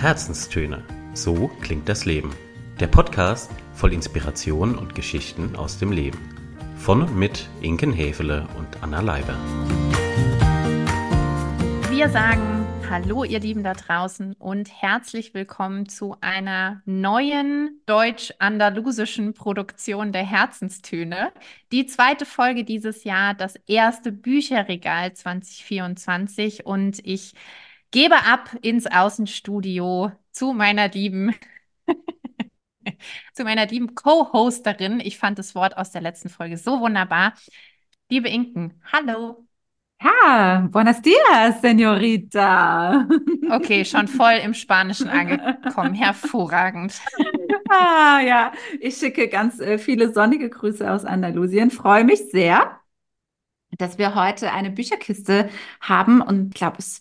Herzenstöne. So klingt das Leben. Der Podcast voll Inspiration und Geschichten aus dem Leben. Von und mit Inken Hefele und Anna Leiber. Wir sagen Hallo, ihr Lieben da draußen und herzlich willkommen zu einer neuen deutsch-andalusischen Produktion der Herzenstöne. Die zweite Folge dieses Jahr, das erste Bücherregal 2024 und ich gebe ab ins Außenstudio zu meiner lieben zu meiner lieben Co-Hosterin. Ich fand das Wort aus der letzten Folge so wunderbar. Liebe Inken, hallo. Ja, buenos dias, Senorita. Okay, schon voll im Spanischen angekommen. Hervorragend. Ah, ja, ich schicke ganz äh, viele sonnige Grüße aus Andalusien. Freue mich sehr, dass wir heute eine Bücherkiste haben und glaube, es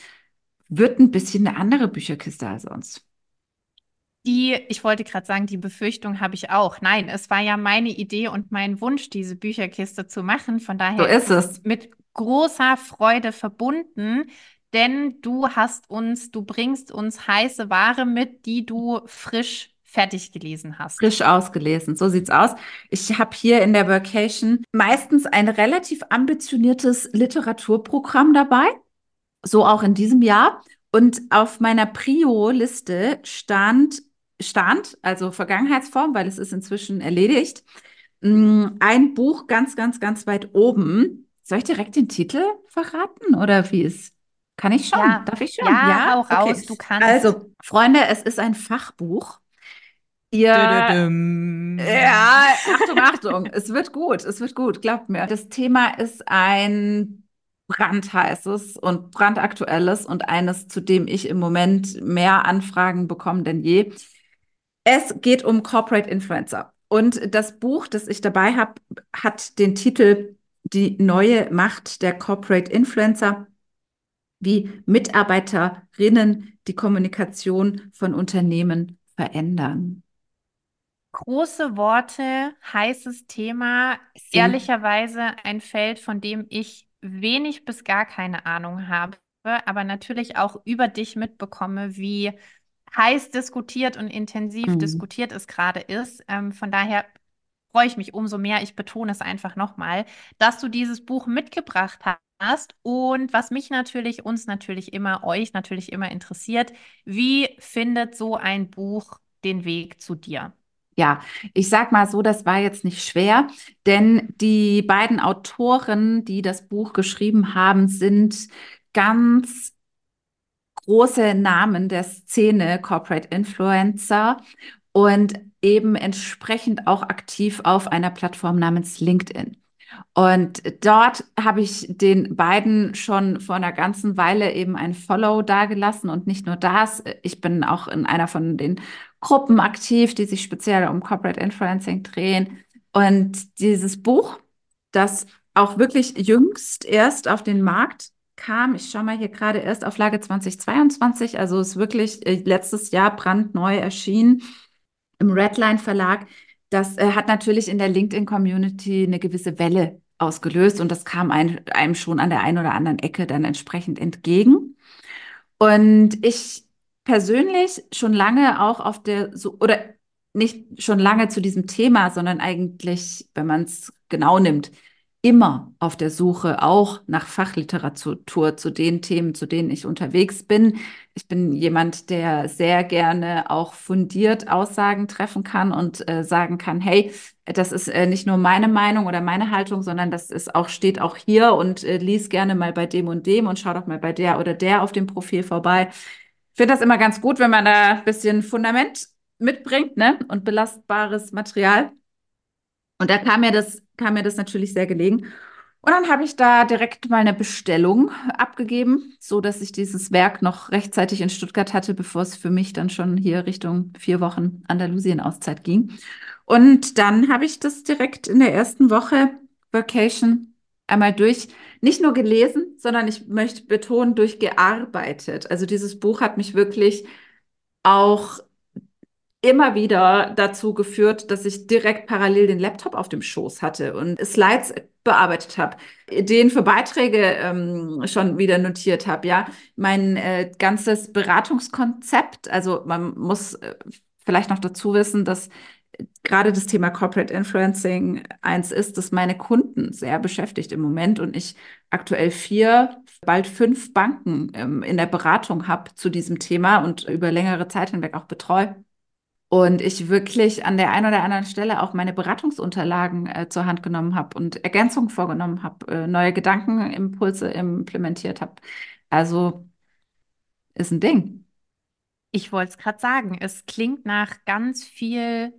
wird ein bisschen eine andere Bücherkiste als sonst. Die, ich wollte gerade sagen, die Befürchtung habe ich auch. Nein, es war ja meine Idee und mein Wunsch, diese Bücherkiste zu machen. Von daher so ist es. mit großer Freude verbunden, denn du hast uns, du bringst uns heiße Ware mit, die du frisch fertig gelesen hast. Frisch ausgelesen, so sieht's aus. Ich habe hier in der Vacation meistens ein relativ ambitioniertes Literaturprogramm dabei so auch in diesem Jahr. Und auf meiner Prio-Liste stand, stand, also Vergangenheitsform, weil es ist inzwischen erledigt, mm, ein Buch ganz, ganz, ganz weit oben. Soll ich direkt den Titel verraten oder wie ist? Kann ich schon? Ja. Darf ich schon? Ja, ja? auch okay. raus, du kannst. Also, Freunde, es ist ein Fachbuch. Ihr, ja, Achtung, Achtung, es wird gut, es wird gut, glaubt mir. Das Thema ist ein brandheißes und brandaktuelles und eines, zu dem ich im Moment mehr Anfragen bekomme denn je. Es geht um Corporate Influencer. Und das Buch, das ich dabei habe, hat den Titel Die neue Macht der Corporate Influencer, wie Mitarbeiterinnen die Kommunikation von Unternehmen verändern. Große Worte, heißes Thema, ehrlicherweise ein Feld, von dem ich wenig bis gar keine Ahnung habe, aber natürlich auch über dich mitbekomme, wie heiß diskutiert und intensiv mhm. diskutiert es gerade ist. Ähm, von daher freue ich mich umso mehr, ich betone es einfach nochmal, dass du dieses Buch mitgebracht hast. Und was mich natürlich, uns natürlich immer, euch natürlich immer interessiert, wie findet so ein Buch den Weg zu dir? Ja, ich sag mal so, das war jetzt nicht schwer, denn die beiden Autoren, die das Buch geschrieben haben, sind ganz große Namen der Szene Corporate Influencer und eben entsprechend auch aktiv auf einer Plattform namens LinkedIn. Und dort habe ich den beiden schon vor einer ganzen Weile eben ein Follow dagelassen und nicht nur das, ich bin auch in einer von den Gruppen aktiv, die sich speziell um Corporate Influencing drehen. Und dieses Buch, das auch wirklich jüngst erst auf den Markt kam, ich schaue mal hier gerade erst auf Lage 2022, also ist wirklich äh, letztes Jahr brandneu erschienen im Redline Verlag. Das äh, hat natürlich in der LinkedIn-Community eine gewisse Welle ausgelöst und das kam ein, einem schon an der einen oder anderen Ecke dann entsprechend entgegen. Und ich persönlich schon lange auch auf der, so, oder nicht schon lange zu diesem Thema, sondern eigentlich, wenn man es genau nimmt, immer auf der Suche auch nach Fachliteratur zu den Themen, zu denen ich unterwegs bin. Ich bin jemand, der sehr gerne auch fundiert Aussagen treffen kann und äh, sagen kann, hey, das ist äh, nicht nur meine Meinung oder meine Haltung, sondern das ist auch, steht auch hier und äh, lies gerne mal bei dem und dem und schau doch mal bei der oder der auf dem Profil vorbei finde das immer ganz gut, wenn man da ein bisschen Fundament mitbringt, ne? Und belastbares Material. Und da kam mir das, kam mir das natürlich sehr gelegen. Und dann habe ich da direkt mal eine Bestellung abgegeben, so dass ich dieses Werk noch rechtzeitig in Stuttgart hatte, bevor es für mich dann schon hier Richtung vier Wochen Andalusien-Auszeit ging. Und dann habe ich das direkt in der ersten Woche Vacation einmal durch, nicht nur gelesen, sondern ich möchte betonen, durchgearbeitet. Also dieses Buch hat mich wirklich auch immer wieder dazu geführt, dass ich direkt parallel den Laptop auf dem Schoß hatte und Slides bearbeitet habe, Ideen für Beiträge ähm, schon wieder notiert habe, ja, mein äh, ganzes Beratungskonzept, also man muss äh, vielleicht noch dazu wissen, dass gerade das Thema Corporate Influencing eins ist, das meine Kunden sehr beschäftigt im Moment und ich aktuell vier, bald fünf Banken ähm, in der Beratung habe zu diesem Thema und über längere Zeit hinweg auch betreue. Und ich wirklich an der einen oder anderen Stelle auch meine Beratungsunterlagen äh, zur Hand genommen habe und Ergänzungen vorgenommen habe, äh, neue Gedankenimpulse implementiert habe. Also ist ein Ding. Ich wollte es gerade sagen, es klingt nach ganz viel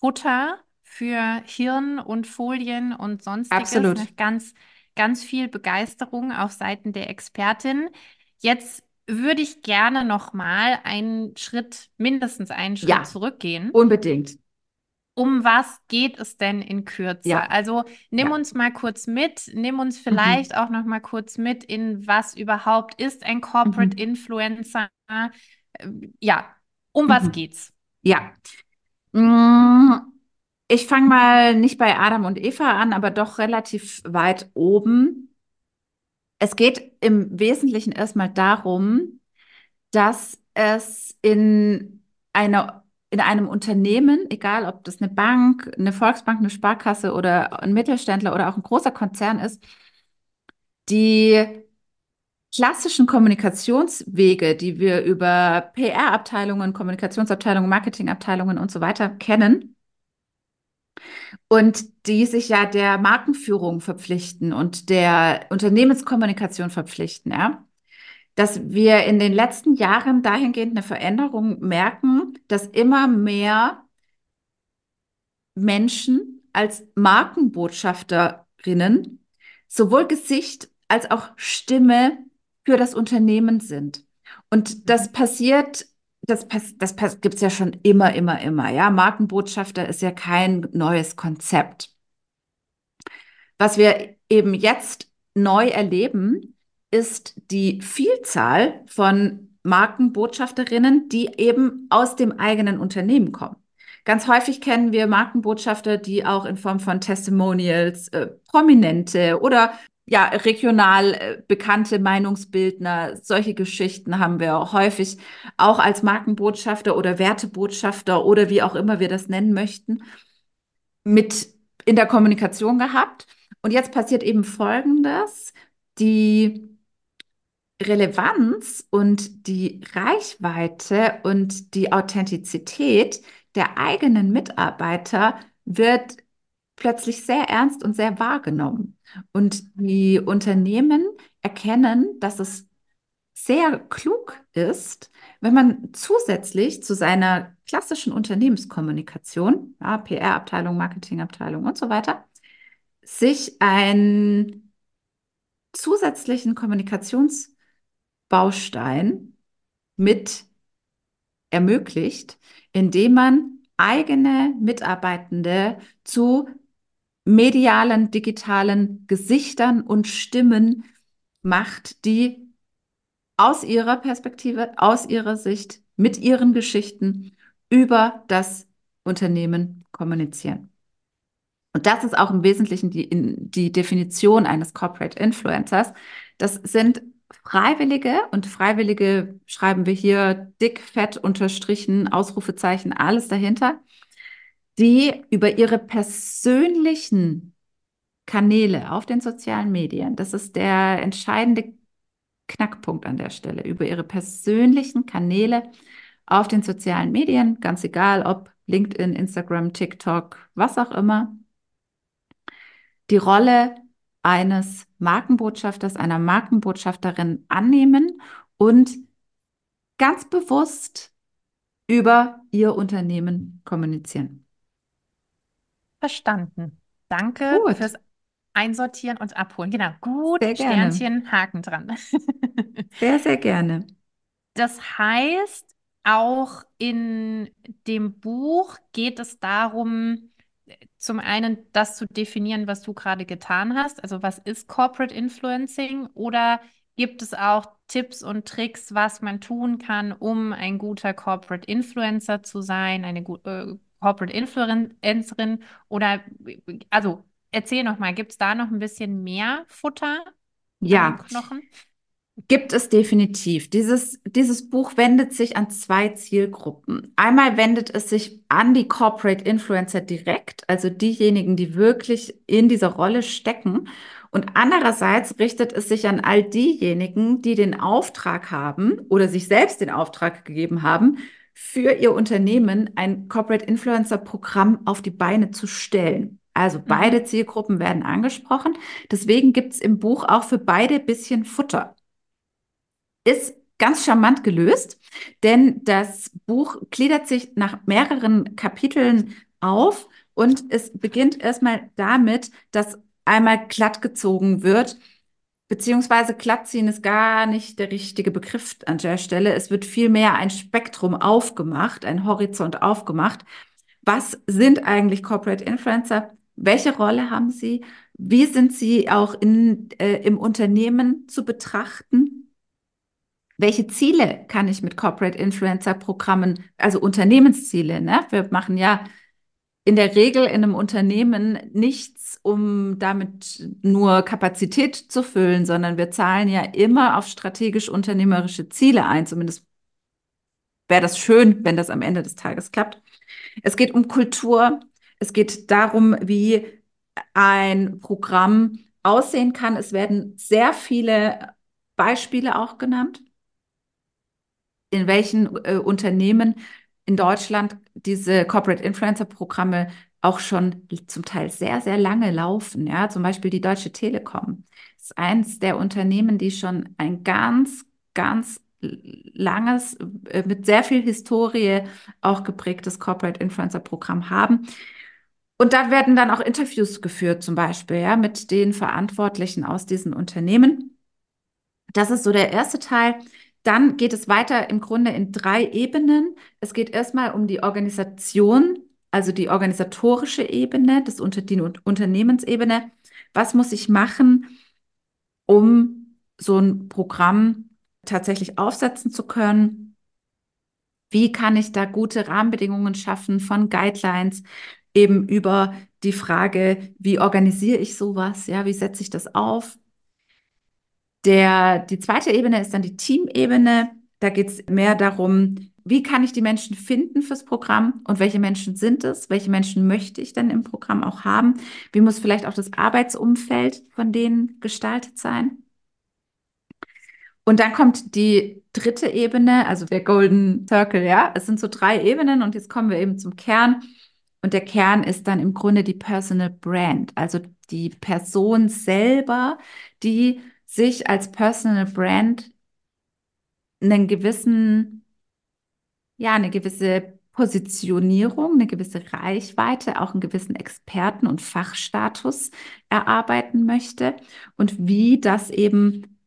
Futter für Hirn und Folien und sonstiges. Absolut. Ganz, ganz viel Begeisterung auf Seiten der Expertin. Jetzt würde ich gerne noch mal einen Schritt, mindestens einen Schritt Ja, zurückgehen. unbedingt. Um was geht es denn in Kürze? Ja, Also nimm ja. uns mal kurz mit, nimm uns Mhm. vielleicht auch noch mal kurz mit in was überhaupt ist ein Corporate Mhm. Influencer? Ähm, Ja, um was Mhm. geht's? Ja. Mm, Ich fange mal nicht bei Adam und Eva an, aber doch relativ weit oben. Es geht im Wesentlichen erstmal darum, dass es in einer, in einem Unternehmen, egal ob das eine Bank, eine Volksbank, eine Sparkasse oder ein Mittelständler oder auch ein großer Konzern ist, die klassischen Kommunikationswege, die wir über PR-Abteilungen, Kommunikationsabteilungen, Marketingabteilungen und so weiter kennen und die sich ja der Markenführung verpflichten und der Unternehmenskommunikation verpflichten, ja, dass wir in den letzten Jahren dahingehend eine Veränderung merken, dass immer mehr Menschen als Markenbotschafterinnen sowohl Gesicht als auch Stimme für das Unternehmen sind. Und das passiert, das, das pass, gibt es ja schon immer, immer, immer. Ja, Markenbotschafter ist ja kein neues Konzept. Was wir eben jetzt neu erleben, ist die Vielzahl von Markenbotschafterinnen, die eben aus dem eigenen Unternehmen kommen. Ganz häufig kennen wir Markenbotschafter, die auch in Form von Testimonials, äh, Prominente oder ja, regional äh, bekannte Meinungsbildner, solche Geschichten haben wir häufig auch als Markenbotschafter oder Wertebotschafter oder wie auch immer wir das nennen möchten, mit in der Kommunikation gehabt. Und jetzt passiert eben Folgendes. Die Relevanz und die Reichweite und die Authentizität der eigenen Mitarbeiter wird plötzlich sehr ernst und sehr wahrgenommen. Und die Unternehmen erkennen, dass es sehr klug ist, wenn man zusätzlich zu seiner klassischen Unternehmenskommunikation, ja, PR-Abteilung, Marketingabteilung und so weiter, sich einen zusätzlichen Kommunikationsbaustein mit ermöglicht, indem man eigene Mitarbeitende zu medialen, digitalen Gesichtern und Stimmen macht, die aus ihrer Perspektive, aus ihrer Sicht, mit ihren Geschichten über das Unternehmen kommunizieren. Und das ist auch im Wesentlichen die, die Definition eines Corporate Influencers. Das sind Freiwillige und Freiwillige schreiben wir hier dick, fett, unterstrichen, Ausrufezeichen, alles dahinter, die über ihre persönlichen Kanäle auf den sozialen Medien, das ist der entscheidende Knackpunkt an der Stelle, über ihre persönlichen Kanäle auf den sozialen Medien, ganz egal ob LinkedIn, Instagram, TikTok, was auch immer, die Rolle eines Markenbotschafters, einer Markenbotschafterin annehmen und ganz bewusst über ihr Unternehmen kommunizieren. Verstanden. Danke Gut. fürs Einsortieren und Abholen. Genau, gut, Sehr gerne. Sternchen, Haken dran. Sehr, sehr gerne. Das heißt, auch in dem Buch geht es darum, zum einen das zu definieren, was du gerade getan hast. Also was ist Corporate Influencing? Oder gibt es auch Tipps und Tricks, was man tun kann, um ein guter Corporate Influencer zu sein, eine äh, Corporate Influencerin? Oder also erzähl noch mal, gibt es da noch ein bisschen mehr Futter ja. Knochen? Gibt es definitiv. Dieses, dieses Buch wendet sich an zwei Zielgruppen. Einmal wendet es sich an die Corporate Influencer direkt, also diejenigen, die wirklich in dieser Rolle stecken. Und andererseits richtet es sich an all diejenigen, die den Auftrag haben oder sich selbst den Auftrag gegeben haben, für ihr Unternehmen ein Corporate Influencer Programm auf die Beine zu stellen. Also beide mhm. Zielgruppen werden angesprochen. Deswegen gibt es im Buch auch für beide bisschen Futter. Ist ganz charmant gelöst, denn das Buch gliedert sich nach mehreren Kapiteln auf und es beginnt erstmal damit, dass einmal glatt gezogen wird, beziehungsweise glattziehen ist gar nicht der richtige Begriff an der Stelle. Es wird vielmehr ein Spektrum aufgemacht, ein Horizont aufgemacht. Was sind eigentlich Corporate Influencer? Welche Rolle haben sie? Wie sind sie auch in, äh, im Unternehmen zu betrachten? Welche Ziele kann ich mit Corporate Influencer Programmen, also Unternehmensziele, ne? Wir machen ja in der Regel in einem Unternehmen nichts, um damit nur Kapazität zu füllen, sondern wir zahlen ja immer auf strategisch unternehmerische Ziele ein. Zumindest wäre das schön, wenn das am Ende des Tages klappt. Es geht um Kultur, es geht darum, wie ein Programm aussehen kann. Es werden sehr viele Beispiele auch genannt, in welchen äh, Unternehmen in Deutschland diese Corporate Influencer Programme auch schon zum Teil sehr, sehr lange laufen. Ja, zum Beispiel die Deutsche Telekom ist eins der Unternehmen, die schon ein ganz, ganz langes, äh, mit sehr viel Historie auch geprägtes Corporate Influencer Programm haben. Und da werden dann auch Interviews geführt, zum Beispiel, ja, mit den Verantwortlichen aus diesen Unternehmen. Das ist so der erste Teil. Dann geht es weiter im Grunde in drei Ebenen. Es geht erstmal um die Organisation, also die organisatorische Ebene, das Unter die Unternehmensebene. Was muss ich machen, um so ein Programm tatsächlich aufsetzen zu können? Wie kann ich da gute Rahmenbedingungen schaffen von Guidelines eben über die Frage, wie organisiere ich sowas? Ja, wie setze ich das auf? Der, die zweite Ebene ist dann die Teamebene. Da geht es mehr darum, wie kann ich die Menschen finden fürs Programm und welche Menschen sind es? Welche Menschen möchte ich denn im Programm auch haben? Wie muss vielleicht auch das Arbeitsumfeld von denen gestaltet sein? Und dann kommt die dritte Ebene, also der Golden Circle, ja. Es sind so drei Ebenen und jetzt kommen wir eben zum Kern. Und der Kern ist dann im Grunde die Personal Brand, also die Person selber, die sich als Personal Brand einen gewissen, ja, eine gewisse Positionierung, eine gewisse Reichweite, auch einen gewissen Experten- und Fachstatus erarbeiten möchte und wie das eben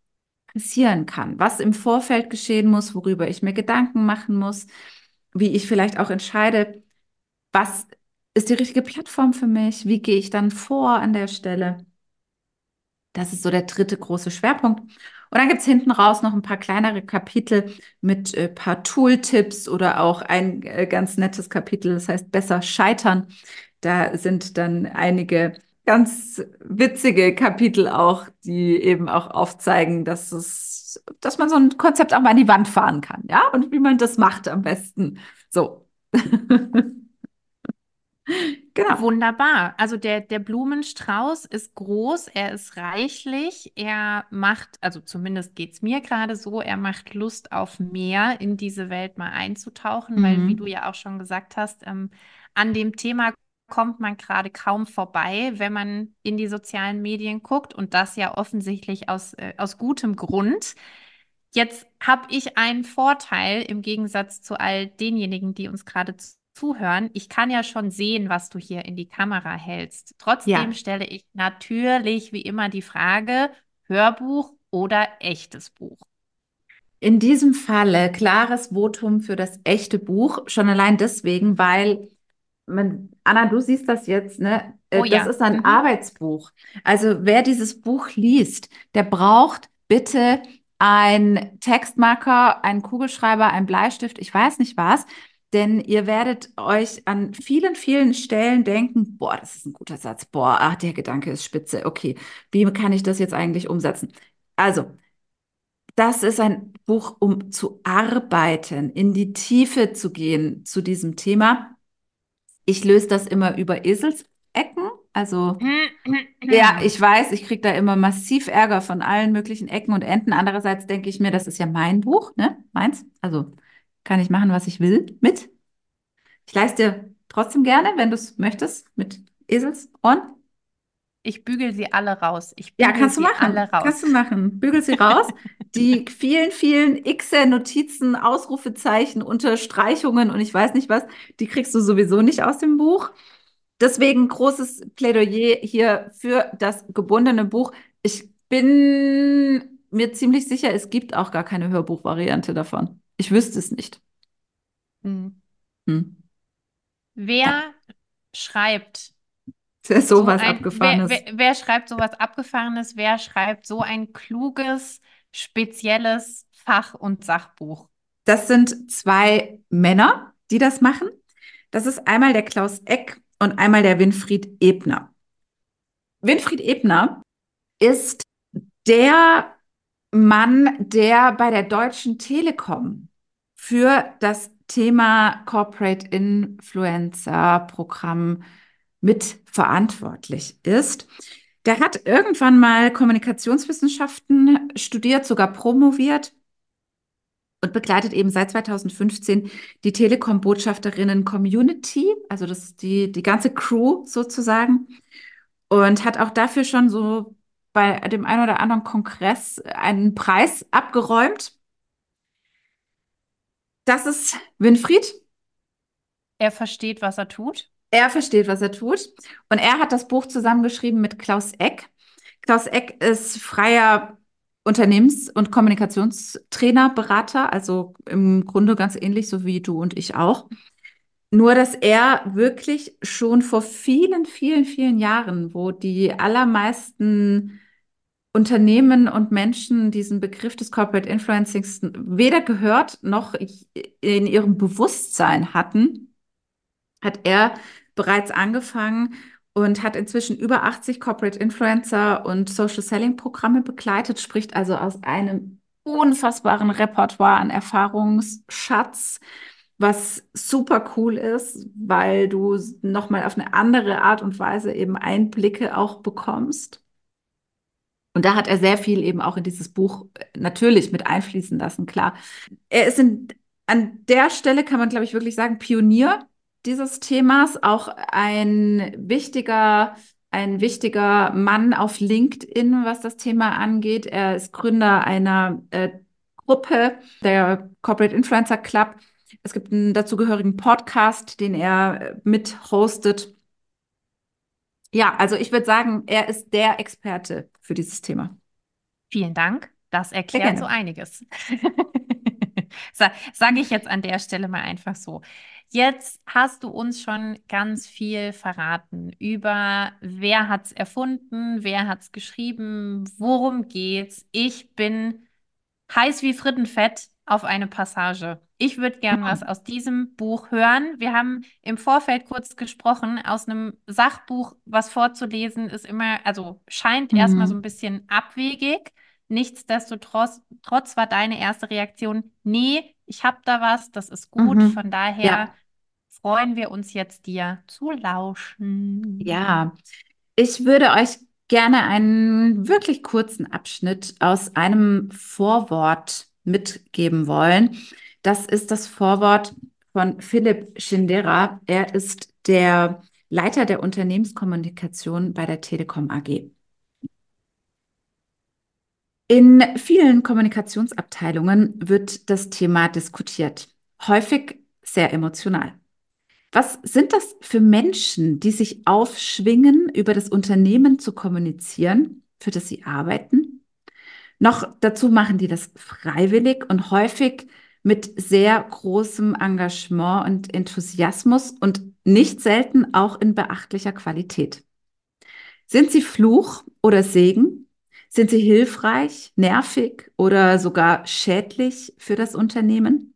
passieren kann, was im Vorfeld geschehen muss, worüber ich mir Gedanken machen muss, wie ich vielleicht auch entscheide, was ist die richtige Plattform für mich, wie gehe ich dann vor an der Stelle. Das ist so der dritte große Schwerpunkt. Und dann gibt es hinten raus noch ein paar kleinere Kapitel mit ein äh, paar Tooltips oder auch ein äh, ganz nettes Kapitel, das heißt besser scheitern. Da sind dann einige ganz witzige Kapitel auch, die eben auch aufzeigen, dass es, dass man so ein Konzept auch mal an die Wand fahren kann, ja, und wie man das macht am besten. So. Genau. Wunderbar. Also der, der Blumenstrauß ist groß, er ist reichlich, er macht, also zumindest geht es mir gerade so, er macht Lust auf mehr, in diese Welt mal einzutauchen, mhm. weil, wie du ja auch schon gesagt hast, ähm, an dem Thema kommt man gerade kaum vorbei, wenn man in die sozialen Medien guckt und das ja offensichtlich aus, äh, aus gutem Grund. Jetzt habe ich einen Vorteil im Gegensatz zu all denjenigen, die uns gerade zuhören, ich kann ja schon sehen, was du hier in die Kamera hältst. Trotzdem ja. stelle ich natürlich wie immer die Frage, Hörbuch oder echtes Buch? In diesem Falle klares Votum für das echte Buch, schon allein deswegen, weil man, Anna, du siehst das jetzt, ne? Äh, oh, das ja. ist ein mhm. Arbeitsbuch. Also wer dieses Buch liest, der braucht bitte ein Textmarker, einen Kugelschreiber, einen Bleistift, ich weiß nicht was, denn ihr werdet euch an vielen, vielen Stellen denken, boah, das ist ein guter Satz, boah, ach, der Gedanke ist spitze, okay, wie kann ich das jetzt eigentlich umsetzen? Also, das ist ein Buch, um zu arbeiten, in die Tiefe zu gehen zu diesem Thema. Ich löse das immer über Eselsecken. Also, ja, ich weiß, ich kriege da immer massiv Ärger von allen möglichen Ecken und Enden. Andererseits denke ich mir, das ist ja mein Buch, ne? Meins. Also kann ich machen, was ich will mit. Ich leiste dir trotzdem gerne, wenn du es möchtest, mit Eselsohren. Ich bügel sie alle raus. Ich ja, kannst du machen. Alle raus. Kannst du machen. Bügel sie raus. Die vielen, vielen x Notizen, Ausrufezeichen, Unterstreichungen und ich weiß nicht was, die kriegst du sowieso nicht aus dem Buch. Deswegen großes Plädoyer hier für das gebundene Buch. Ich bin mir ziemlich sicher, es gibt auch gar keine Hörbuchvariante davon. Ich wüsste es nicht. Hm. Hm. Wer ja. schreibt sowas so ein, Abgefahrenes? Wer, wer, wer, schreibt sowas Abgefahrenes? Wer schreibt so ein kluges, spezielles Fach- und Sachbuch? Das sind zwei Männer, die das machen. Das ist einmal der Klaus Eck und einmal der Winfried Ebner. Winfried Ebner ist der Mann, der bei der Deutschen Telekom für das Thema Corporate Influencer Programm mitverantwortlich ist. Der hat irgendwann mal Kommunikationswissenschaften studiert, sogar promoviert und begleitet eben seit 2015 die Telekom-Botschafterinnen-Community, also das die, die ganze Crew sozusagen, und hat auch dafür schon so bei dem einen oder anderen Kongress einen Preis abgeräumt. Das ist Winfried. Er versteht, was er tut. Er versteht, was er tut. Und er hat das Buch zusammengeschrieben mit Klaus Eck. Klaus Eck ist freier Unternehmens- und Kommunikationstrainer, Berater, also im Grunde ganz ähnlich so wie du und ich auch. Nur, dass er wirklich schon vor vielen, vielen, vielen Jahren, wo die allermeisten Unternehmen und Menschen diesen Begriff des Corporate Influencings weder gehört noch in ihrem Bewusstsein hatten, hat er bereits angefangen und hat inzwischen über 80 Corporate Influencer und Social Selling Programme begleitet, spricht also aus einem unfassbaren Repertoire an Erfahrungsschatz, was super cool ist, weil du nochmal auf eine andere Art und Weise eben Einblicke auch bekommst. Und da hat er sehr viel eben auch in dieses Buch äh, natürlich mit einfließen lassen, klar. Er ist in, an der Stelle, kann man, glaube ich, wirklich sagen, Pionier dieses Themas, auch ein wichtiger, ein wichtiger Mann auf LinkedIn, was das Thema angeht. Er ist Gründer einer äh, Gruppe, der Corporate Influencer Club. Es gibt einen dazugehörigen Podcast, den er äh, mit hostet. Ja, also ich würde sagen, er ist der Experte für dieses Thema. Vielen Dank. Das erklärt so einiges. Sage ich jetzt an der Stelle mal einfach so. Jetzt hast du uns schon ganz viel verraten über, wer hat es erfunden, wer hat es geschrieben, worum geht's. Ich bin heiß wie Frittenfett auf eine Passage. Ich würde gern was aus diesem Buch hören. Wir haben im Vorfeld kurz gesprochen, aus einem Sachbuch was vorzulesen, ist immer, also scheint mhm. erstmal so ein bisschen abwegig. Nichtsdestotrotz trotz war deine erste Reaktion, nee, ich habe da was, das ist gut. Mhm. Von daher ja. freuen wir uns jetzt, dir zu lauschen. Ja, ich würde euch gerne einen wirklich kurzen Abschnitt aus einem Vorwort mitgeben wollen. Das ist das Vorwort von Philipp Schindera. Er ist der Leiter der Unternehmenskommunikation bei der Telekom AG. In vielen Kommunikationsabteilungen wird das Thema diskutiert, häufig sehr emotional. Was sind das für Menschen, die sich aufschwingen, über das Unternehmen zu kommunizieren, für das sie arbeiten? Noch dazu machen die das freiwillig und häufig mit sehr großem Engagement und Enthusiasmus und nicht selten auch in beachtlicher Qualität. Sind sie Fluch oder Segen? Sind sie hilfreich, nervig oder sogar schädlich für das Unternehmen?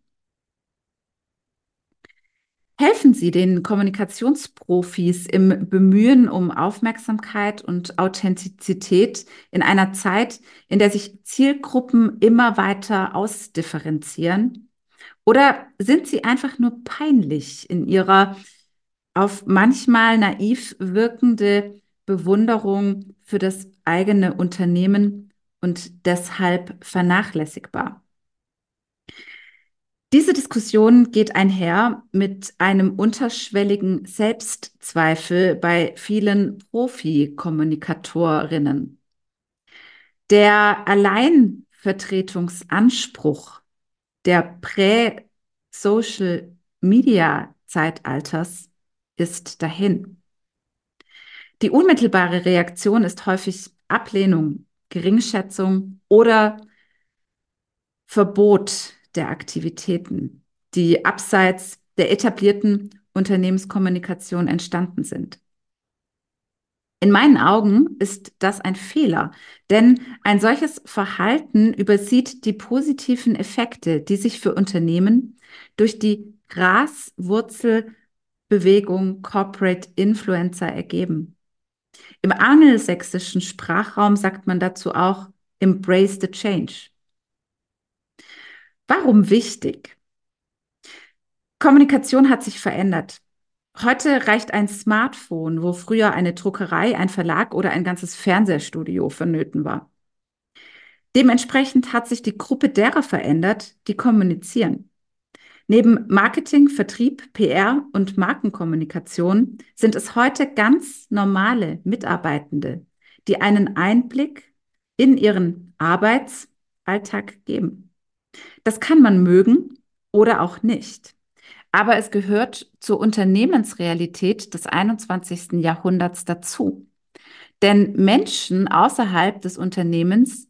Helfen Sie den Kommunikationsprofis im Bemühen um Aufmerksamkeit und Authentizität in einer Zeit, in der sich Zielgruppen immer weiter ausdifferenzieren? Oder sind Sie einfach nur peinlich in Ihrer auf manchmal naiv wirkende Bewunderung für das eigene Unternehmen und deshalb vernachlässigbar? Diese Diskussion geht einher mit einem unterschwelligen Selbstzweifel bei vielen Profi-Kommunikatorinnen. Der Alleinvertretungsanspruch der Prä-Social-Media-Zeitalters ist dahin. Die unmittelbare Reaktion ist häufig Ablehnung, Geringschätzung oder Verbot der Aktivitäten, die abseits der etablierten Unternehmenskommunikation entstanden sind. In meinen Augen ist das ein Fehler, denn ein solches Verhalten übersieht die positiven Effekte, die sich für Unternehmen durch die Graswurzelbewegung Corporate Influencer ergeben. Im angelsächsischen Sprachraum sagt man dazu auch Embrace the Change. Warum wichtig? Kommunikation hat sich verändert. Heute reicht ein Smartphone, wo früher eine Druckerei, ein Verlag oder ein ganzes Fernsehstudio vonnöten war. Dementsprechend hat sich die Gruppe derer verändert, die kommunizieren. Neben Marketing, Vertrieb, PR und Markenkommunikation sind es heute ganz normale Mitarbeitende, die einen Einblick in ihren Arbeitsalltag geben. Das kann man mögen oder auch nicht. Aber es gehört zur Unternehmensrealität des 21. Jahrhunderts dazu. Denn Menschen außerhalb des Unternehmens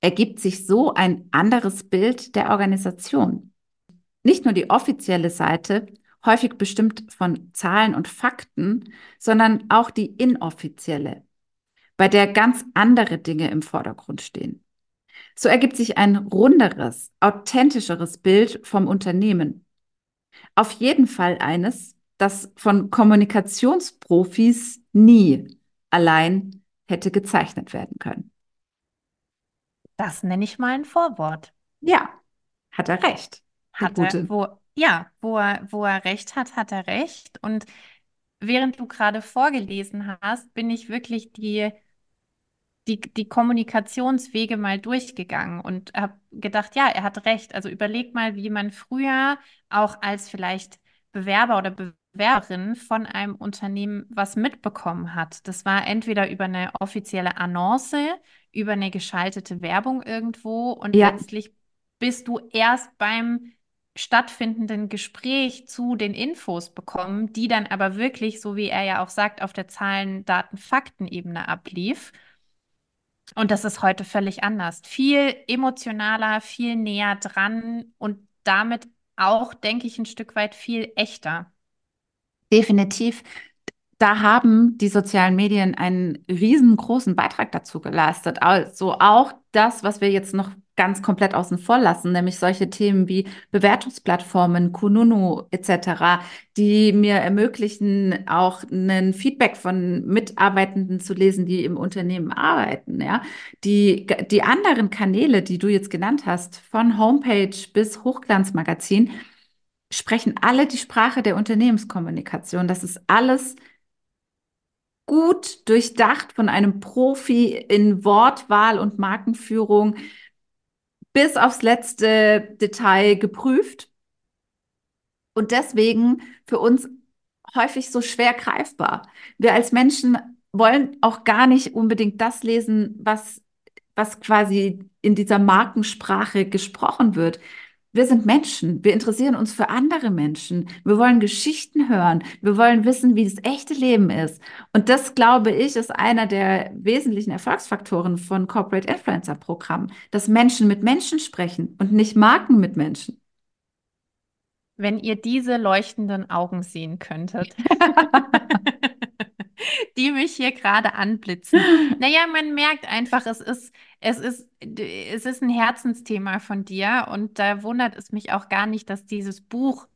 ergibt sich so ein anderes Bild der Organisation. Nicht nur die offizielle Seite, häufig bestimmt von Zahlen und Fakten, sondern auch die inoffizielle, bei der ganz andere Dinge im Vordergrund stehen. So ergibt sich ein runderes, authentischeres Bild vom Unternehmen. Auf jeden Fall eines, das von Kommunikationsprofis nie allein hätte gezeichnet werden können. Das nenne ich mal ein Vorwort. Ja, hat er recht. Hat er, wo, ja, wo er, wo er recht hat, hat er recht. Und während du gerade vorgelesen hast, bin ich wirklich die die, die Kommunikationswege mal durchgegangen und habe gedacht, ja, er hat recht. Also überleg mal, wie man früher auch als vielleicht Bewerber oder Bewerberin von einem Unternehmen was mitbekommen hat. Das war entweder über eine offizielle Annonce, über eine geschaltete Werbung irgendwo und ja. letztlich bist du erst beim stattfindenden Gespräch zu den Infos bekommen, die dann aber wirklich, so wie er ja auch sagt, auf der Zahlen, Daten, Fakten-Ebene ablief. Und das ist heute völlig anders. Viel emotionaler, viel näher dran und damit auch, denke ich, ein Stück weit viel echter. Definitiv. Da haben die sozialen Medien einen riesengroßen Beitrag dazu geleistet. Also auch das, was wir jetzt noch ganz komplett außen vor lassen, nämlich solche Themen wie Bewertungsplattformen, Kununu etc., die mir ermöglichen, auch ein Feedback von Mitarbeitenden zu lesen, die im Unternehmen arbeiten. Ja, die, die anderen Kanäle, die du jetzt genannt hast, von Homepage bis Hochglanzmagazin, sprechen alle die Sprache der Unternehmenskommunikation. Das ist alles gut durchdacht von einem Profi in Wortwahl und Markenführung bis aufs letzte Detail geprüft und deswegen für uns häufig so schwer greifbar. Wir als Menschen wollen auch gar nicht unbedingt das lesen, was, was quasi in dieser Markensprache gesprochen wird. Wir sind Menschen. Wir interessieren uns für andere Menschen. Wir wollen Geschichten hören. Wir wollen wissen, wie das echte Leben ist. Und das, glaube ich, ist einer der wesentlichen Erfolgsfaktoren von Corporate Influencer Programmen, dass Menschen mit Menschen sprechen und nicht Marken mit Menschen. Wenn ihr diese leuchtenden Augen sehen könntet. die mich hier gerade anblitzen. Naja, man merkt einfach, es ist, es ist, es ist ein Herzensthema von dir und da wundert es mich auch gar nicht, dass dieses Buch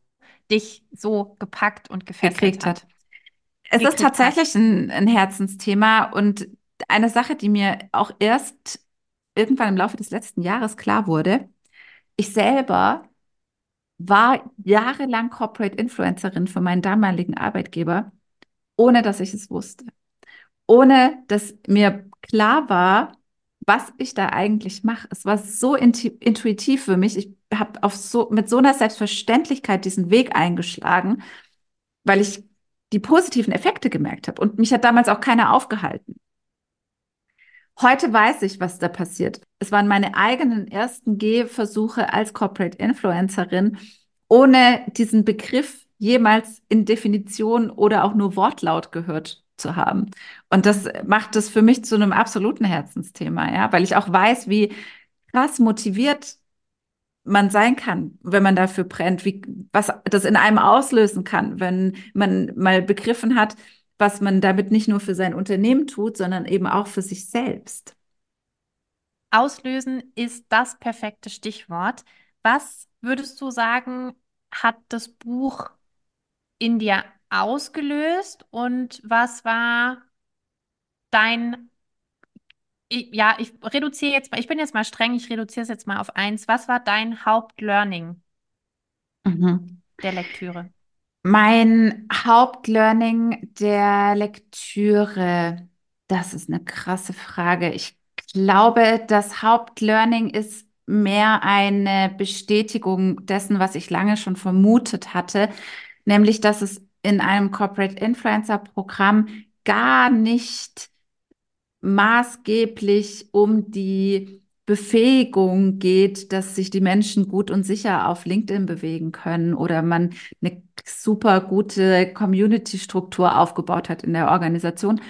dich so gepackt und gefesselt hat? hat? Es ist tatsächlich ein, ein Herzensthema und eine Sache, die mir auch erst irgendwann im Laufe des letzten Jahres klar wurde. Ich selber war jahrelang Corporate Influencerin für meinen damaligen Arbeitgeber, ohne dass ich es wusste. Ohne dass mir klar war, was ich da eigentlich mache. Es war so intuitiv für mich. Ich habe so, mit so einer Selbstverständlichkeit diesen Weg eingeschlagen, weil ich die positiven Effekte gemerkt habe. Und mich hat damals auch keiner aufgehalten. Heute weiß ich, was da passiert. Es waren meine eigenen ersten Gehversuche als Corporate Influencerin, ohne diesen Begriff jemals in Definition oder auch nur Wortlaut gehört zu haben. Und das macht es für mich zu einem absoluten Herzensthema, ja, weil ich auch weiß, wie krass motiviert man sein kann, wenn man dafür brennt, wie, was das in einem auslösen kann, wenn man mal begriffen hat, was man damit nicht nur für sein Unternehmen tut, sondern eben auch für sich selbst. Auslösen ist das perfekte Stichwort. Was würdest du sagen, hat das Buch in dir ausgelöst und was war dein ja, ich reduziere jetzt mal, ich bin jetzt mal streng, ich reduziere es jetzt mal auf eins. Was war dein Hauptlearning mhm. der Lektüre? Mein Hauptlearning der Lektüre, das ist eine krasse Frage. Ich glaube, das Hauptlearning ist mehr eine Bestätigung dessen, was ich lange schon vermutet hatte, nämlich dass es in einem Corporate Influencer Programm gar nicht maßgeblich um die Befähigung geht, dass sich die Menschen gut und sicher auf LinkedIn bewegen können oder man eine super gute Community-Struktur aufgebaut hat in der Organisation,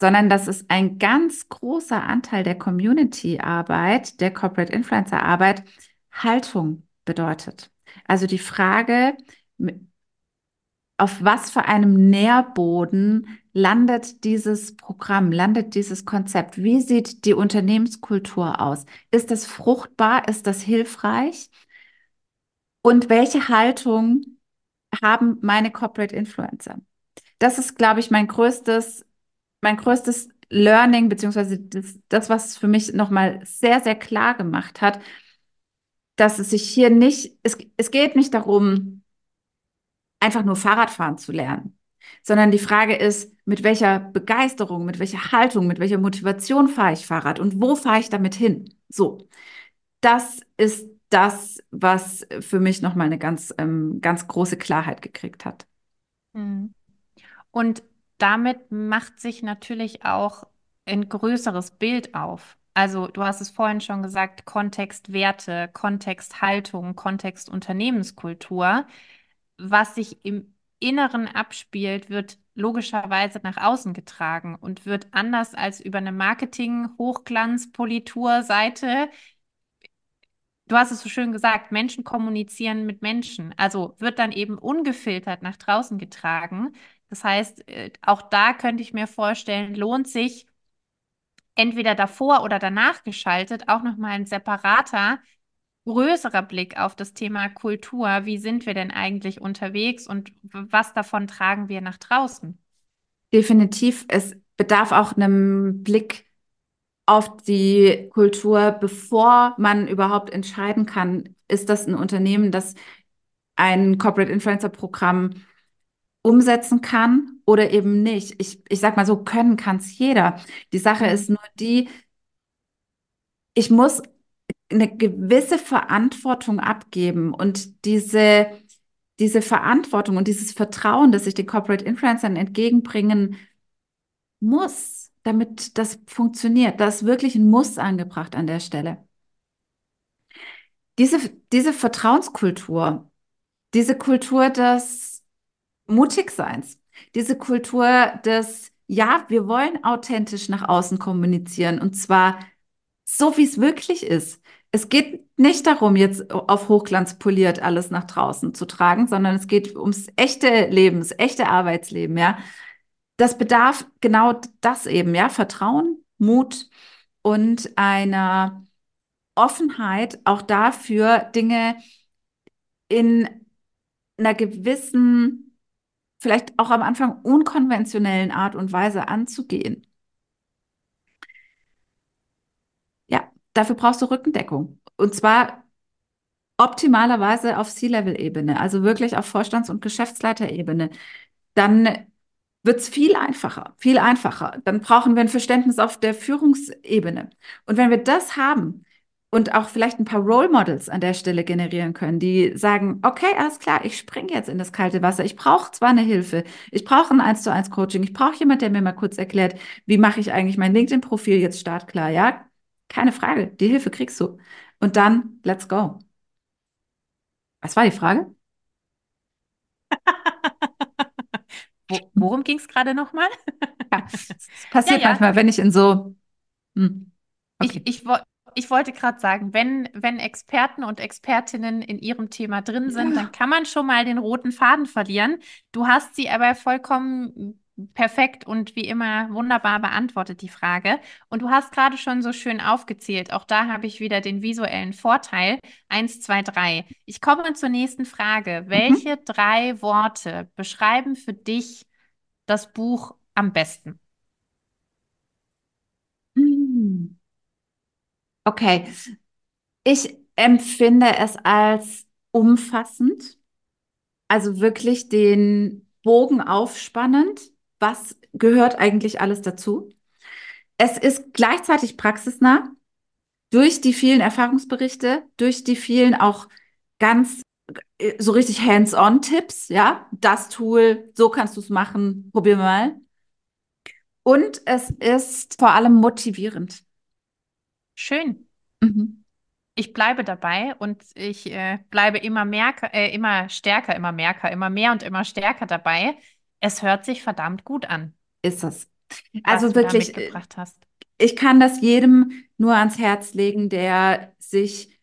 sondern dass es ein ganz großer Anteil der Community-Arbeit, der Corporate Influencer-Arbeit, Haltung bedeutet. Also die Frage, auf was für einem Nährboden landet dieses Programm, landet dieses Konzept? Wie sieht die Unternehmenskultur aus? Ist das fruchtbar? Ist das hilfreich? Und welche Haltung haben meine Corporate Influencer? Das ist, glaube ich, mein größtes, mein größtes Learning, beziehungsweise das, das was für mich nochmal sehr, sehr klar gemacht hat, dass es sich hier nicht, es, es geht nicht darum, einfach nur Fahrradfahren zu lernen sondern die Frage ist, mit welcher Begeisterung, mit welcher Haltung, mit welcher Motivation fahre ich Fahrrad und wo fahre ich damit hin? So, das ist das, was für mich nochmal eine ganz, ähm, ganz große Klarheit gekriegt hat. Hm. Und damit macht sich natürlich auch ein größeres Bild auf. Also du hast es vorhin schon gesagt, Kontext Werte, Kontext Haltung, Kontext Unternehmenskultur, was sich im Inneren abspielt, wird logischerweise nach außen getragen und wird anders als über eine Marketing-Hochglanz-Politur-Seite. Du hast es so schön gesagt, Menschen kommunizieren mit Menschen. Also wird dann eben ungefiltert nach draußen getragen. Das heißt, äh, auch da könnte ich mir vorstellen, lohnt sich entweder davor oder danach geschaltet auch nochmal ein separater größerer Blick auf das Thema Kultur. Wie sind wir denn eigentlich unterwegs und was davon tragen wir nach draußen? Definitiv. Es bedarf auch einem Blick auf die Kultur, bevor man überhaupt entscheiden kann, ist das ein Unternehmen, das ein Corporate Influencer Programm umsetzen kann oder eben nicht. Ich, ich sag mal so, können kann es jeder. Die Sache ist nur die, ich muss eine gewisse Verantwortung abgeben und diese, diese Verantwortung und dieses Vertrauen, das ich den Corporate Influencern entgegenbringen muss, damit das funktioniert. Da ist wirklich ein Muss angebracht an der Stelle. Diese, diese Vertrauenskultur, diese Kultur des Mutigseins, diese Kultur des, ja, wir wollen authentisch nach außen kommunizieren und zwar so, wie es wirklich ist. Es geht nicht darum, jetzt auf Hochglanz poliert alles nach draußen zu tragen, sondern es geht ums echte Leben, das echte Arbeitsleben, ja. Das bedarf genau das eben, ja, Vertrauen, Mut und einer Offenheit auch dafür, Dinge in einer gewissen, vielleicht auch am Anfang unkonventionellen Art und Weise anzugehen. Ja, dafür brauchst du Rückendeckung. Und zwar optimalerweise auf C-Level-Ebene, also wirklich auf Vorstands- und Geschäftsleiterebene. Dann wird es viel einfacher, viel einfacher. Dann brauchen wir ein Verständnis auf der Führungsebene. Und wenn wir das haben und auch vielleicht ein paar Role Models an der Stelle generieren können, die sagen, okay, alles klar, ich springe jetzt in das kalte Wasser. Ich brauche zwar eine Hilfe, ich brauche ein 1 zu 1 Coaching, ich brauche jemand, der mir mal kurz erklärt, wie mache ich eigentlich mein LinkedIn-Profil jetzt startklar, ja? Keine Frage, die Hilfe kriegst du. Und dann, let's go. Was war die Frage? worum ging es gerade nochmal? ja, das passiert ja, ja. manchmal, wenn ich in so. Hm. Okay. Ich, ich, ich wollte gerade sagen, wenn, wenn Experten und Expertinnen in ihrem Thema drin sind, ja. dann kann man schon mal den roten Faden verlieren. Du hast sie aber vollkommen perfekt und wie immer wunderbar beantwortet, die Frage. Und du hast gerade schon so schön aufgezählt. Auch da habe ich wieder den visuellen Vorteil. Eins, zwei, drei. Ich komme zur nächsten Frage. Mhm. Welche drei Worte beschreiben für dich das Buch am besten? Hm. Okay. Ich empfinde es als umfassend, also wirklich den Bogen aufspannend was gehört eigentlich alles dazu. Es ist gleichzeitig praxisnah durch die vielen Erfahrungsberichte, durch die vielen auch ganz äh, so richtig hands-on-Tipps, ja, das Tool, so kannst du es machen, probier mal. Und es ist vor allem motivierend. Schön. Mhm. Ich bleibe dabei und ich äh, bleibe immer mehr, äh, immer stärker, immer mehr, immer mehr und immer stärker dabei. Es hört sich verdammt gut an. Ist es. Also wirklich, ich kann das jedem nur ans Herz legen, der sich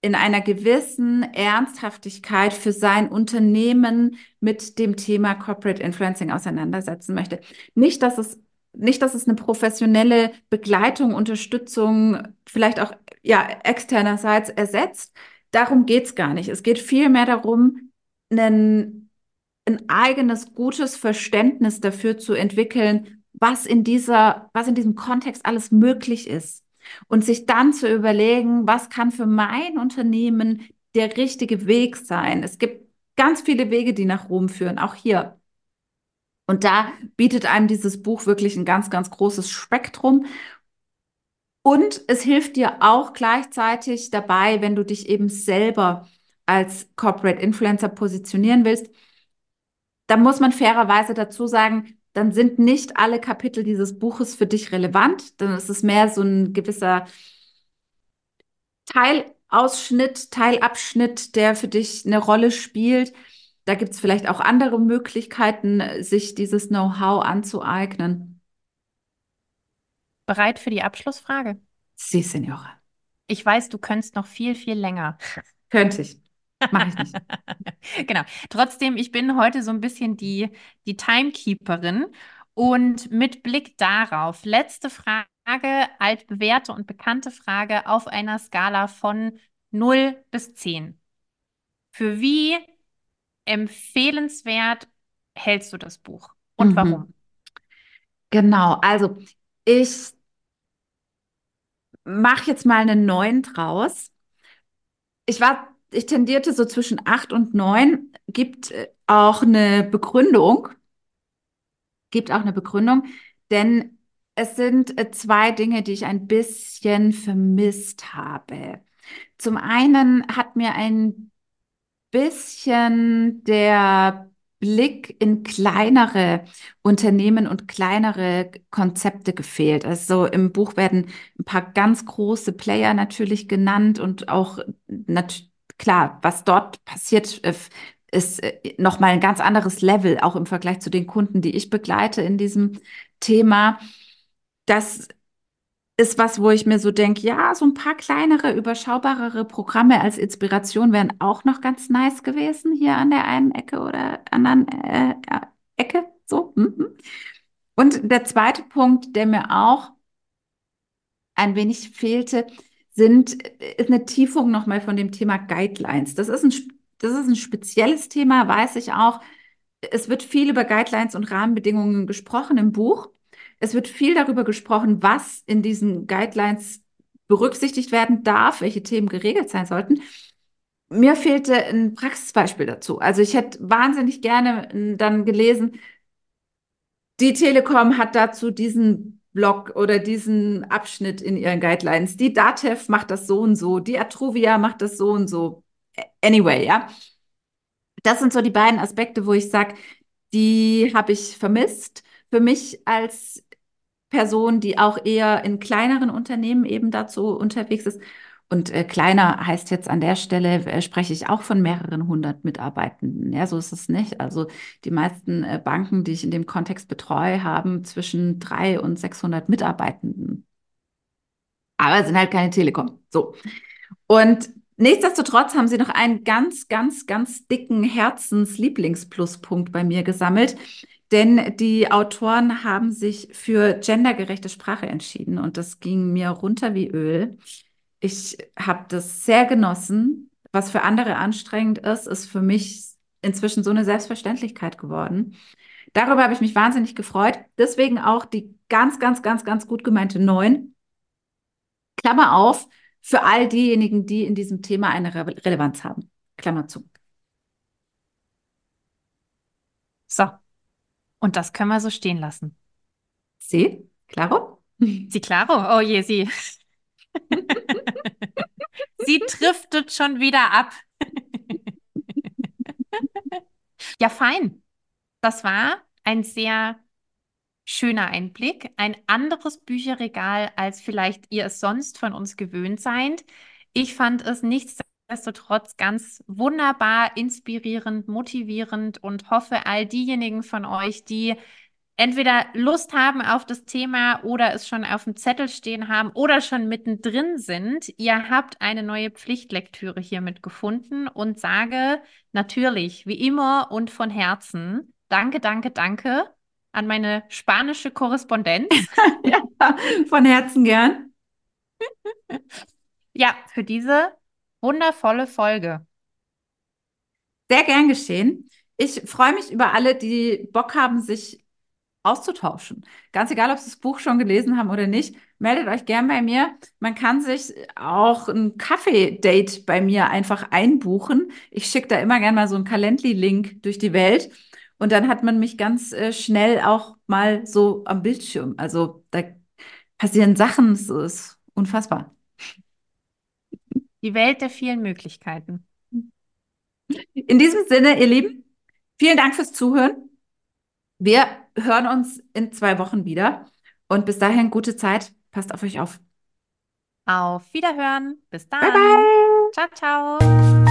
in einer gewissen Ernsthaftigkeit für sein Unternehmen mit dem Thema Corporate Influencing auseinandersetzen möchte. Nicht, dass es nicht, dass es eine professionelle Begleitung, Unterstützung, vielleicht auch ja externerseits ersetzt. Darum geht es gar nicht. Es geht vielmehr darum, einen ein eigenes gutes Verständnis dafür zu entwickeln, was in dieser, was in diesem Kontext alles möglich ist. Und sich dann zu überlegen, was kann für mein Unternehmen der richtige Weg sein. Es gibt ganz viele Wege, die nach Rom führen, auch hier. Und da bietet einem dieses Buch wirklich ein ganz, ganz großes Spektrum. Und es hilft dir auch gleichzeitig dabei, wenn du dich eben selber als Corporate Influencer positionieren willst, da muss man fairerweise dazu sagen, dann sind nicht alle Kapitel dieses Buches für dich relevant. Dann ist es mehr so ein gewisser Teilausschnitt, Teilabschnitt, der für dich eine Rolle spielt. Da gibt es vielleicht auch andere Möglichkeiten, sich dieses Know-how anzueignen. Bereit für die Abschlussfrage? Sie, Signora. Ich weiß, du könntest noch viel, viel länger. Könnte ich. Mache ich nicht. genau. Trotzdem, ich bin heute so ein bisschen die, die Timekeeperin. Und mit Blick darauf, letzte Frage, altbewährte und bekannte Frage auf einer Skala von 0 bis 10. Für wie empfehlenswert hältst du das Buch und mhm. warum? Genau, also ich mache jetzt mal einen neuen draus. Ich war ich tendierte so zwischen acht und neun, gibt äh, auch eine Begründung, gibt auch eine Begründung, denn es sind äh, zwei Dinge, die ich ein bisschen vermisst habe. Zum einen hat mir ein bisschen der Blick in kleinere Unternehmen und kleinere Konzepte gefehlt. Also im Buch werden ein paar ganz große Player natürlich genannt und auch natürlich klar, was dort passiert, äh, ist äh, nochmal ein ganz anderes Level, auch im Vergleich zu den Kunden, die ich begleite in diesem Thema. Das ist was, wo ich mir so denke, ja, so ein paar kleinere, überschaubarere Programme als Inspiration wären auch noch ganz nice gewesen hier an der einen Ecke oder anderen äh, Ecke. So. Mhm. Und der zweite Punkt, der mir auch ein wenig fehlte, sind, ist eine Tiefung nochmal von dem Thema Guidelines. Das ist ein das ist ein spezielles Thema, weiß ich auch. Es wird viel über Guidelines und Rahmenbedingungen gesprochen im Buch. Es wird viel darüber gesprochen, was in diesen Guidelines berücksichtigt werden darf, welche Themen geregelt sein sollten. Mir fehlte ein Praxisbeispiel dazu. Also ich hätte wahnsinnig gerne dann gelesen, die Telekom hat dazu diesen Block oder diesen Abschnitt in ihren Guidelines. Die DATEV macht das so und so, die Atruvia macht das so und so. Anyway, ja. Das sind so die beiden Aspekte, wo ich sage, die habe ich vermisst. Für mich als Person, die auch eher in kleineren Unternehmen eben dazu unterwegs ist. Und äh, kleiner heißt jetzt an der Stelle, äh, spreche ich auch von mehreren hundert Mitarbeitenden. Ja, so ist es nicht. Also die meisten äh, Banken, die ich in dem Kontext betreue, haben zwischen drei und 600 Mitarbeitenden. Aber sind halt keine Telekom. So. Und nichtsdestotrotz haben sie noch einen ganz, ganz, ganz dicken Herzenslieblingspluspunkt bei mir gesammelt. Denn die Autoren haben sich für gendergerechte Sprache entschieden und das ging mir runter wie Öl. Ich habe das sehr genossen. Was für andere anstrengend ist, ist für mich inzwischen so eine Selbstverständlichkeit geworden. Darüber habe ich mich wahnsinnig gefreut. Deswegen auch die ganz, ganz, ganz, ganz gut gemeinte neun. Klammer auf, für all diejenigen, die in diesem Thema eine Re Relevanz haben. Klammer zu. So, und das können wir so stehen lassen. Sie, Claro? Sie, Claro? Oh je, sie. sie driftet schon wieder ab. ja, fein. Das war ein sehr schöner Einblick, ein anderes Bücherregal, als vielleicht ihr es sonst von uns gewöhnt seid. Ich fand es nichtsdestotrotz ganz wunderbar, inspirierend, motivierend und hoffe, all diejenigen von euch, die entweder Lust haben auf das Thema oder es schon auf dem Zettel stehen haben oder schon mittendrin sind, ihr habt eine neue Pflichtlektüre hiermit gefunden und sage natürlich, wie immer und von Herzen, danke, danke, danke an meine spanische Korrespondenz. ja, von Herzen gern. ja, für diese wundervolle Folge. Sehr gern geschehen. Ich freue mich über alle, die Bock haben, sich auszutauschen. Ganz egal, ob Sie das Buch schon gelesen haben oder nicht, meldet euch gern bei mir. Man kann sich auch ein Kaffee-Date bei mir einfach einbuchen. Ich schicke da immer gern mal so einen Calendly-Link durch die Welt. Und dann hat man mich ganz äh, schnell auch mal so am Bildschirm. Also da passieren Sachen, es ist unfassbar. Die Welt der vielen Möglichkeiten. In diesem Sinne, ihr Lieben, vielen Dank fürs Zuhören. Wir hören uns in zwei Wochen wieder. Und bis dahin gute Zeit. Passt auf euch auf. Auf Wiederhören. Bis dann. Bye, bye. Ciao, ciao.